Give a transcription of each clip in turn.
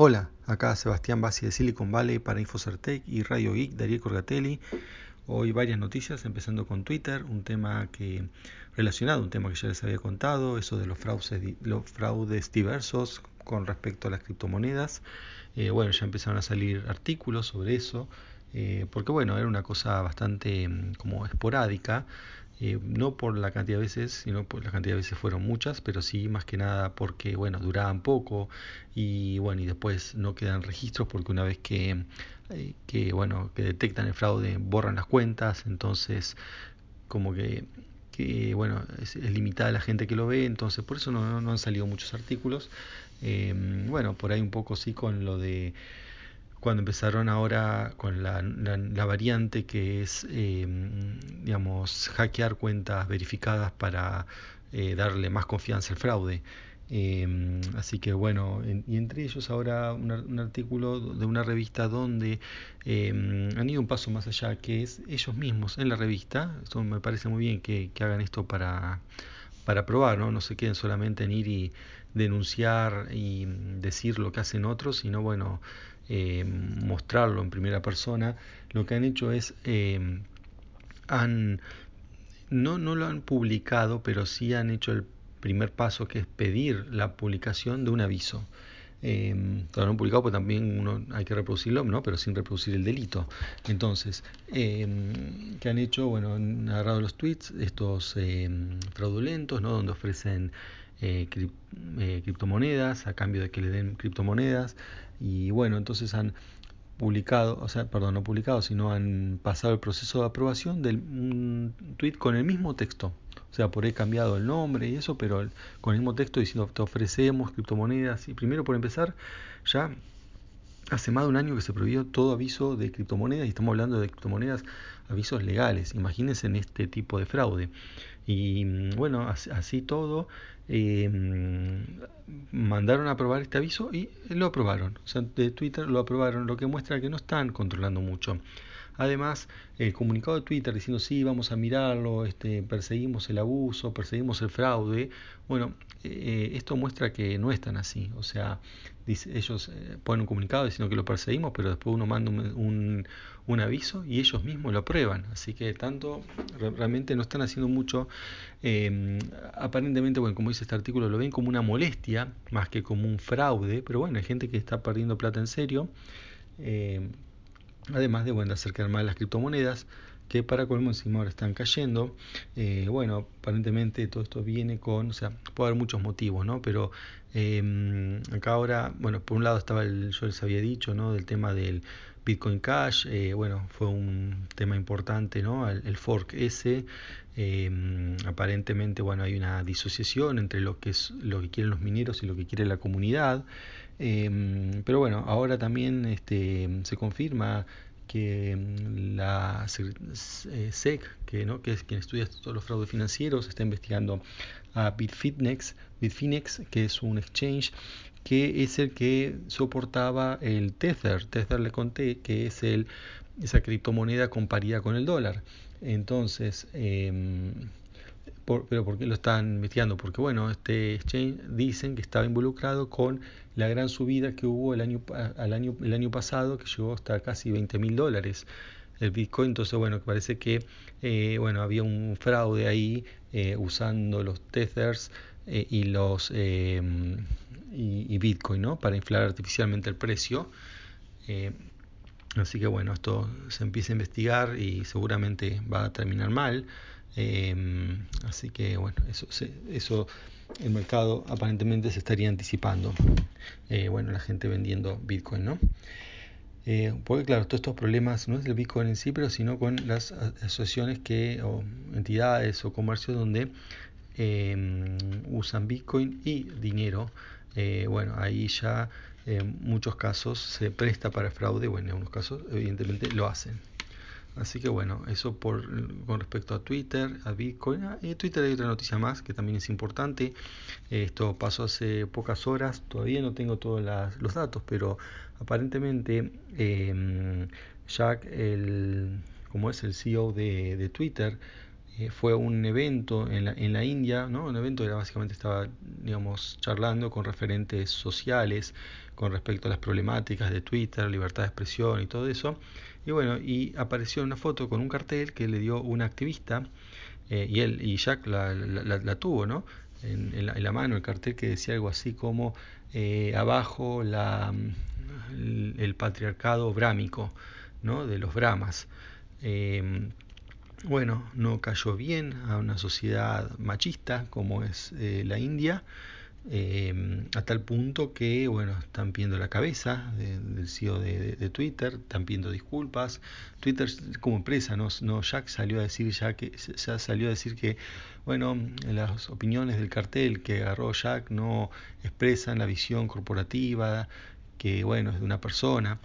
Hola, acá Sebastián Bassi de Silicon Valley para Infocertec y Radio Geek, Darío Corgatelli. Hoy varias noticias, empezando con Twitter, un tema que relacionado, un tema que ya les había contado, eso de los fraudes, los fraudes diversos con respecto a las criptomonedas. Eh, bueno, ya empezaron a salir artículos sobre eso, eh, porque bueno, era una cosa bastante mm, como esporádica. Eh, no por la cantidad de veces, sino por la cantidad de veces fueron muchas, pero sí más que nada porque, bueno, duraban poco y, bueno, y después no quedan registros porque una vez que, eh, que bueno, que detectan el fraude, borran las cuentas, entonces como que, que bueno, es, limitada la gente que lo ve, entonces por eso no, han salido muchos artículos. Eh, bueno, por ahí un poco sí con lo de cuando empezaron ahora con la, la, variante que es, eh, digamos, hackear cuentas verificadas para eh, darle más confianza al fraude. Eh, así que bueno, en, y entre ellos ahora un, un, artículo de una revista donde han ido un paso más allá, que es ellos mismos en la revista, esto me parece muy bien que, que hagan esto para, para probar, ¿no? no se queden solamente en ir y denunciar y decir lo que hacen otros, sino bueno, eh, mostrarlo en primera persona, lo que han hecho es, eh, han, no, no lo han publicado, pero sí han hecho el primer paso que es pedir la publicación de un aviso. Eh, no publicado, pues también uno hay que reproducirlo, ¿no? pero sin reproducir el delito. Entonces, eh, ¿qué han hecho? Bueno, han agarrado los tweets, estos fraudulentos, ¿no? donde ofrecen eh, cri eh, criptomonedas a cambio de que le den criptomonedas. Y bueno, entonces han publicado, o sea, perdón, no publicado, sino han pasado el proceso de aprobación de un tweet con el mismo texto. O sea, por ahí cambiado el nombre y eso, pero con el mismo texto diciendo te ofrecemos criptomonedas. Y primero, por empezar, ya hace más de un año que se prohibió todo aviso de criptomonedas y estamos hablando de criptomonedas, avisos legales. Imagínense en este tipo de fraude. Y bueno, así, así todo, eh, mandaron a aprobar este aviso y lo aprobaron. O sea, de Twitter lo aprobaron, lo que muestra que no están controlando mucho. Además, el comunicado de Twitter diciendo sí, vamos a mirarlo, este, perseguimos el abuso, perseguimos el fraude. Bueno, eh, esto muestra que no están así. O sea, ellos eh, ponen un comunicado diciendo que lo perseguimos, pero después uno manda un, aviso y ellos mismos lo aprueban. Así que tanto realmente no están haciendo mucho. Eh, aparentemente, bueno, como dice este artículo, lo ven como una molestia más que como un fraude. Pero bueno, hay gente que está perdiendo plata en serio. Eh, además de bueno, acercar más las criptomonedas que para colmo encima ahora están cayendo. Eh, bueno, aparentemente todo esto viene con, o sea, puede haber muchos motivos, ¿no? Pero eh, acá ahora, bueno, por un lado estaba el, yo les había dicho, ¿no? Del tema del Bitcoin Cash, eh, bueno, fue un tema importante, ¿no? El, fork ese, eh, aparentemente, bueno, hay una disociación entre lo que es lo que quieren los mineros y lo que quiere la comunidad. Eh, pero bueno, ahora también este, se confirma que la SEC, que, ¿no? que es quien estudia todos los fraudes financieros, está investigando a Bitfinex, Bitfinex, que es un exchange que es el que soportaba el Tether. Tether le conté que es el, esa criptomoneda con paridad con el dólar. Entonces, por, pero ¿por qué lo están investigando? Porque bueno, este exchange dicen que estaba involucrado con la gran subida que hubo el año, pasado, que llegó hasta casi 20 mil dólares el Bitcoin. Entonces, bueno, parece que eh, bueno, había un fraude ahí eh, usando los tethers eh, y los y, Bitcoin, ¿no? Para inflar artificialmente el precio. así que bueno, esto se empieza a investigar y seguramente va a terminar mal. Eh, así que bueno, eso, eso el mercado aparentemente se estaría anticipando. Eh, bueno, la gente vendiendo Bitcoin, ¿no? Eh, porque claro, todos estos problemas no es del Bitcoin en sí, pero sino con las asociaciones que, o entidades o comercios donde eh, usan Bitcoin y dinero. Eh, bueno, ahí ya en muchos casos se presta para fraude, bueno, en algunos casos evidentemente lo hacen. Así que bueno, eso por, con respecto a Twitter, a Bitcoin. Ah, en Twitter hay otra noticia más que también es importante. Esto pasó hace pocas horas, todavía no tengo todos los datos, pero aparentemente eh, Jack, el, como es el CEO de Twitter, eh, fue un evento en la, en India, ¿no? Un evento que básicamente estaba, digamos, charlando con referentes sociales con respecto a las problemáticas de Twitter, libertad de expresión y todo eso. Y bueno, y apareció una foto con un cartel que le dio una activista eh, y él y Jack la, tuvo, ¿no? En, la, mano el cartel que decía algo así como eh, abajo el, patriarcado brámico, ¿no? De los brahmas. Bueno, no cayó bien a una sociedad machista como es eh, la India, eh, a tal punto que, bueno, están pidiendo la cabeza del CEO de, Twitter, están pidiendo disculpas. Twitter como empresa, no, no Jack salió a decir ya que ya salió a decir que, bueno, las opiniones del cartel que agarró Jack no expresan la visión corporativa, que, bueno, es de una persona.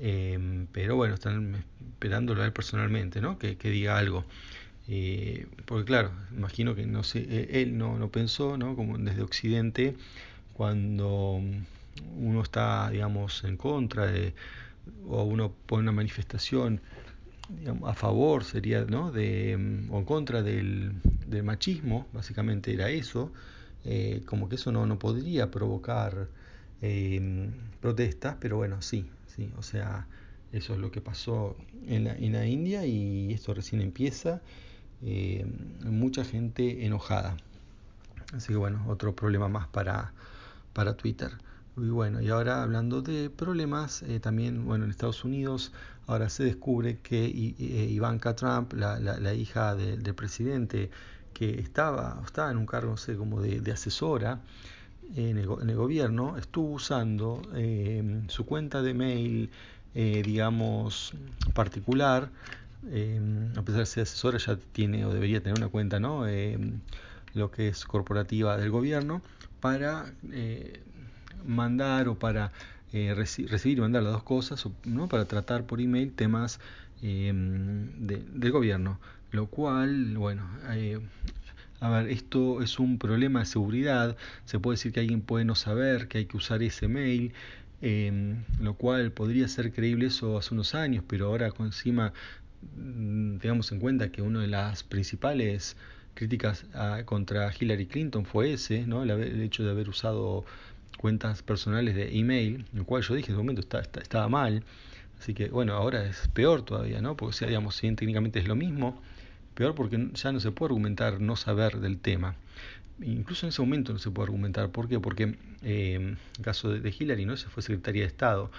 Em, pero bueno, están esperándolo a él personalmente, ¿no? Que, diga algo. Eh, porque claro, imagino que no sé, e, él no, no pensó, ¿no? Como desde Occidente, cuando uno está, digamos, en contra de, o uno pone una manifestación a favor, sería, ¿no? De, o en contra del, machismo, básicamente era eso, eh, como que eso no, no podría provocar em, protestas, pero bueno, sí, Sí, o sea, eso es lo que pasó en la, en la India y esto recién empieza. Eh, mucha gente enojada. Así que bueno, otro problema más para, para Twitter. Y bueno, y ahora hablando de problemas, eh, también, bueno, en Estados Unidos ahora se descubre que eh, Ivanka Trump, la, la, hija del presidente, que estaba, estaba en un cargo, no sé, como de asesora, en el, gobierno estuvo usando eh, su cuenta de mail, eh, digamos, particular, eh, a pesar de ser asesora, ya tiene o debería tener una cuenta, ¿no? lo que es corporativa del gobierno, para mandar o para recibir y mandar las dos cosas, ¿no? Para tratar por email temas del gobierno, lo cual, bueno, a ver, esto es un problema de seguridad, se puede decir que alguien puede no saber que hay que usar ese mail, em, lo cual podría ser creíble eso hace unos años, pero ahora encima mm, tengamos en cuenta que una de las principales críticas contra Hillary Clinton fue ese, ¿no? el, hecho de haber usado cuentas personales de email, lo cual yo dije en ese momento está, estaba mal, así que bueno, ahora es peor todavía, ¿no? porque sea, digamos, si técnicamente es lo mismo, Peor porque ya no se puede argumentar no saber del tema. Incluso en ese momento no se puede argumentar. ¿Por qué? Porque eh, el caso de, Hillary, ¿no? Se fue secretaria de Estado.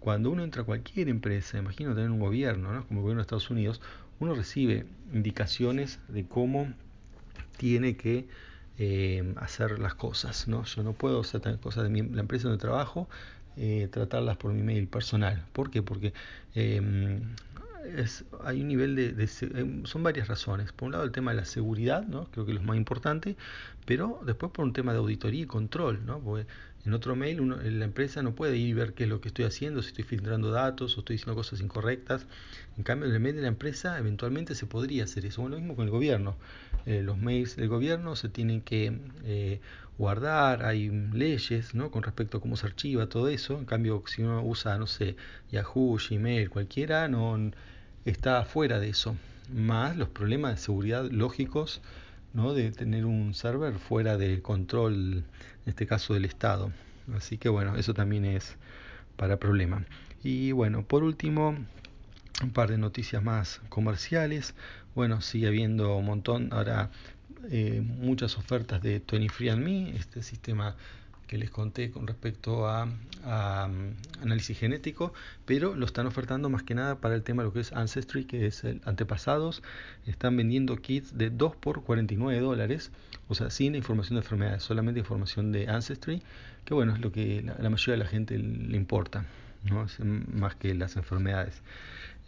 Cuando uno entra a cualquier empresa, imagino tener un gobierno, ¿no? como el gobierno de Estados Unidos, uno recibe indicaciones de cómo tiene que eh, hacer las cosas. ¿no? Yo no puedo hacer cosas de la empresa donde trabajo, eh, tratarlas por mi mail personal. ¿Por qué? Porque es, hay un nivel de, eh, son varias razones. Por un lado el tema de la seguridad, ¿no? creo que es lo más importante, pero después por un tema de auditoría y control, ¿no? porque en otro mail uno, la empresa no puede ir y ver qué es lo que estoy haciendo, si estoy filtrando datos o estoy diciendo cosas incorrectas. En cambio, en el mail de la empresa eventualmente se podría hacer eso. Bueno, lo mismo con el gobierno. Eh, los mails del gobierno se tienen que eh, guardar, hay leyes ¿no? con respecto a cómo se archiva todo eso. En cambio, si uno usa, no sé, Yahoo, Gmail, cualquiera, no está fuera de eso, más los problemas de seguridad lógicos ¿no? de tener un server fuera de control, en este caso del Estado. Así que bueno, eso también es para problema. Y bueno, por último, un par de noticias más comerciales. Bueno, sigue habiendo un montón, ahora eh, muchas ofertas de 23andMe, este sistema que les conté con respecto a, mm, análisis genético, pero lo están ofertando más que nada para el tema de lo que es Ancestry, que es el antepasados. Están vendiendo kits de 2 por 49 dólares, o sea, sin información de enfermedades, solamente información de Ancestry, que bueno, es lo que la, mayoría de la gente le importa, ¿no? más que las enfermedades.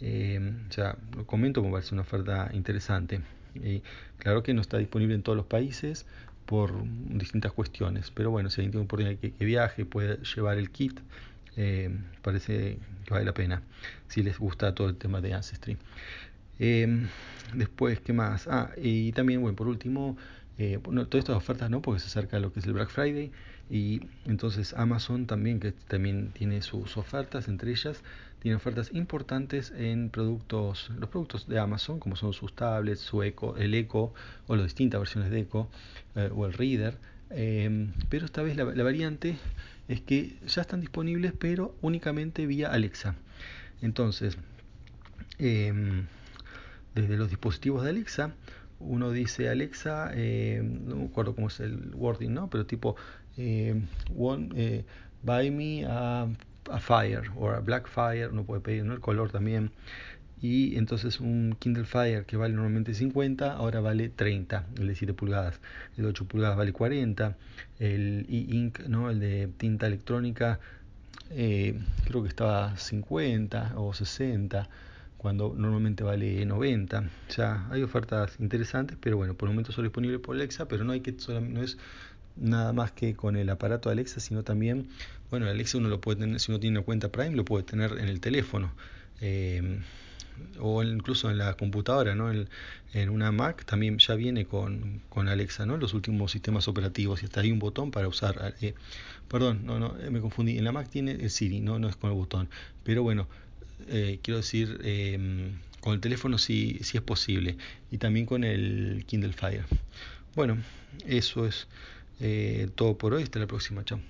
Eh, sea, lo comento como parece una oferta interesante. Claro que no está disponible en todos los países, por distintas cuestiones. Pero bueno, si alguien tiene oportunidad que, que viaje, puede llevar el kit, eh, parece que vale la pena, si les gusta todo el tema de Ancestry. Eh, después, ¿qué más? Ah, y también, bueno, por último, eh, todas estas ofertas no, porque se acerca lo que es el Black Friday. Y entonces Amazon también, que también tiene sus ofertas, entre ellas tiene ofertas importantes en productos, los productos de Amazon, como son sus tablets, su Echo, el Echo o las distintas versiones de Echo eh, o el Reader. Em, pero esta vez la, variante es que ya están disponibles, pero únicamente vía Alexa. Entonces, em, desde los dispositivos de Alexa, uno dice Alexa, em, no me acuerdo cómo es el wording, ¿no? Pero tipo, one, eh, buy me a a Fire o a Black Fire, no puede pedir ¿no? el color también. Y entonces un Kindle Fire que vale normalmente 50, ahora vale 30, el de 7 pulgadas. El de 8 pulgadas vale 40. El e-ink, ¿no? el de tinta electrónica, eh, creo que estaba 50 o 60 cuando normalmente vale 90. Ya hay ofertas interesantes, pero bueno, por el momento solo disponible por Alexa, pero no hay que no es nada más que con el aparato Alexa, sino también, bueno, Alexa uno lo puede tener, si uno tiene una cuenta Prime, lo puede tener en el teléfono. Eh, o incluso en la computadora, ¿no? En, una Mac también ya viene con, con, Alexa, ¿no? Los últimos sistemas operativos y hasta hay un botón para usar. Eh, perdón, no, no, me confundí. En la Mac tiene el Siri, no, no es con el botón. Pero bueno, eh, quiero decir, con el teléfono sí, sí es posible y también con el Kindle Fire. Bueno, eso es. Eh, todo por hoy. Hasta la próxima. Chao.